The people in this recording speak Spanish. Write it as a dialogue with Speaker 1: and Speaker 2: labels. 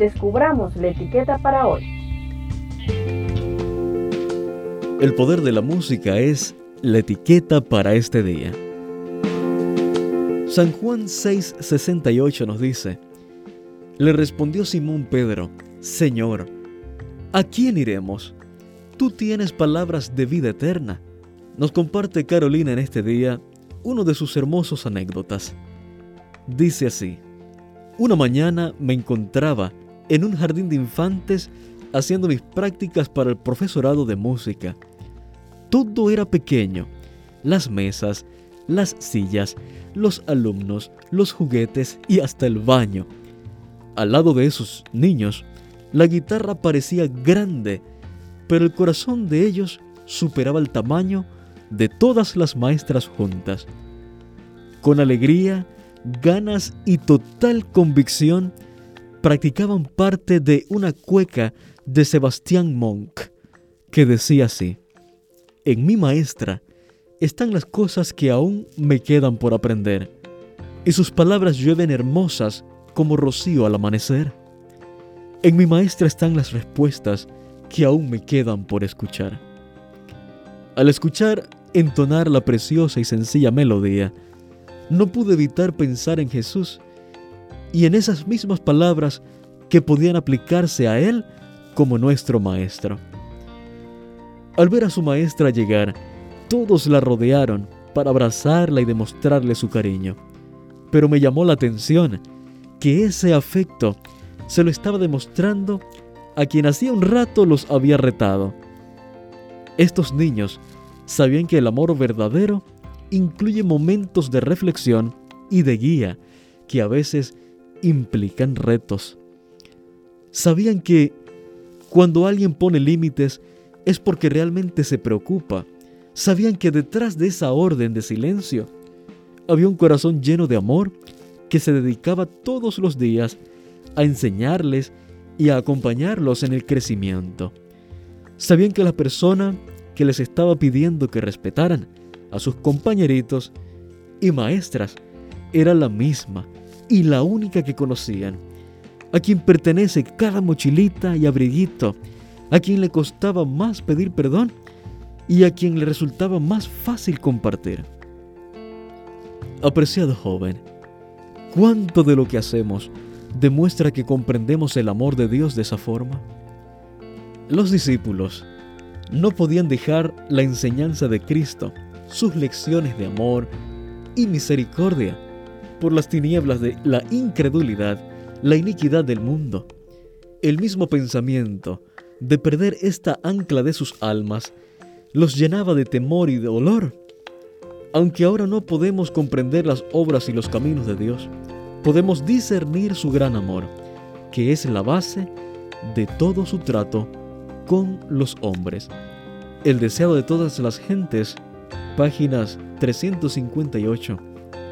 Speaker 1: descubramos la etiqueta para hoy.
Speaker 2: El poder de la música es la etiqueta para este día. San Juan 6:68 nos dice, le respondió Simón Pedro, Señor, ¿a quién iremos? Tú tienes palabras de vida eterna. Nos comparte Carolina en este día uno de sus hermosos anécdotas. Dice así, una mañana me encontraba en un jardín de infantes haciendo mis prácticas para el profesorado de música. Todo era pequeño, las mesas, las sillas, los alumnos, los juguetes y hasta el baño. Al lado de esos niños, la guitarra parecía grande, pero el corazón de ellos superaba el tamaño de todas las maestras juntas. Con alegría, ganas y total convicción, practicaban parte de una cueca de Sebastián Monk, que decía así, En mi maestra están las cosas que aún me quedan por aprender, y sus palabras llueven hermosas como rocío al amanecer. En mi maestra están las respuestas que aún me quedan por escuchar. Al escuchar entonar la preciosa y sencilla melodía, no pude evitar pensar en Jesús y en esas mismas palabras que podían aplicarse a Él como nuestro Maestro. Al ver a su maestra llegar, todos la rodearon para abrazarla y demostrarle su cariño. Pero me llamó la atención que ese afecto se lo estaba demostrando a quien hacía un rato los había retado. Estos niños sabían que el amor verdadero incluye momentos de reflexión y de guía que a veces implican retos. Sabían que cuando alguien pone límites es porque realmente se preocupa. Sabían que detrás de esa orden de silencio había un corazón lleno de amor que se dedicaba todos los días a enseñarles y a acompañarlos en el crecimiento. Sabían que la persona que les estaba pidiendo que respetaran a sus compañeritos y maestras era la misma y la única que conocían, a quien pertenece cada mochilita y abriguito, a quien le costaba más pedir perdón y a quien le resultaba más fácil compartir. Apreciado joven, ¿cuánto de lo que hacemos demuestra que comprendemos el amor de Dios de esa forma? Los discípulos no podían dejar la enseñanza de Cristo, sus lecciones de amor y misericordia, por las tinieblas de la incredulidad, la iniquidad del mundo. El mismo pensamiento de perder esta ancla de sus almas los llenaba de temor y de dolor. Aunque ahora no podemos comprender las obras y los caminos de Dios, podemos discernir su gran amor, que es la base de todo su trato con los hombres. El deseado de todas las gentes, páginas